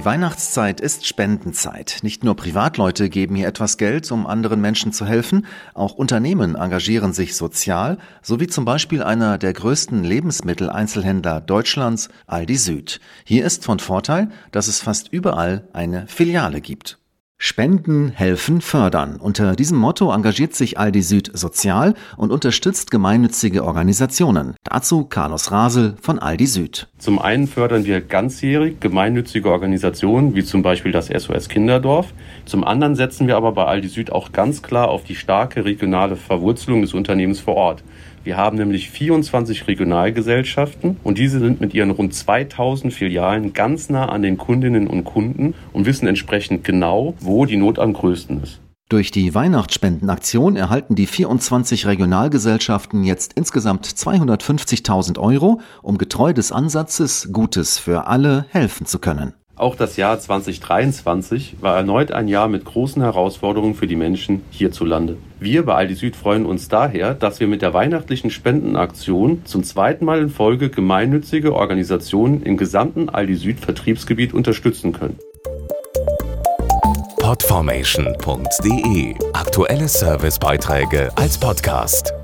Die Weihnachtszeit ist Spendenzeit. Nicht nur Privatleute geben hier etwas Geld, um anderen Menschen zu helfen, auch Unternehmen engagieren sich sozial, so wie zum Beispiel einer der größten Lebensmitteleinzelhändler Deutschlands, Aldi Süd. Hier ist von Vorteil, dass es fast überall eine Filiale gibt. Spenden, helfen, fördern. Unter diesem Motto engagiert sich Aldi Süd sozial und unterstützt gemeinnützige Organisationen. Dazu Carlos Rasel von Aldi Süd. Zum einen fördern wir ganzjährig gemeinnützige Organisationen, wie zum Beispiel das SOS Kinderdorf. Zum anderen setzen wir aber bei Aldi Süd auch ganz klar auf die starke regionale Verwurzelung des Unternehmens vor Ort. Wir haben nämlich 24 Regionalgesellschaften und diese sind mit ihren rund 2000 Filialen ganz nah an den Kundinnen und Kunden und wissen entsprechend genau, wo die Not am größten ist. Durch die Weihnachtsspendenaktion erhalten die 24 Regionalgesellschaften jetzt insgesamt 250.000 Euro, um getreu des Ansatzes Gutes für alle helfen zu können. Auch das Jahr 2023 war erneut ein Jahr mit großen Herausforderungen für die Menschen hierzulande. Wir bei Aldi Süd freuen uns daher, dass wir mit der weihnachtlichen Spendenaktion zum zweiten Mal in Folge gemeinnützige Organisationen im gesamten Aldi Süd Vertriebsgebiet unterstützen können. Podformation.de Aktuelle Servicebeiträge als Podcast.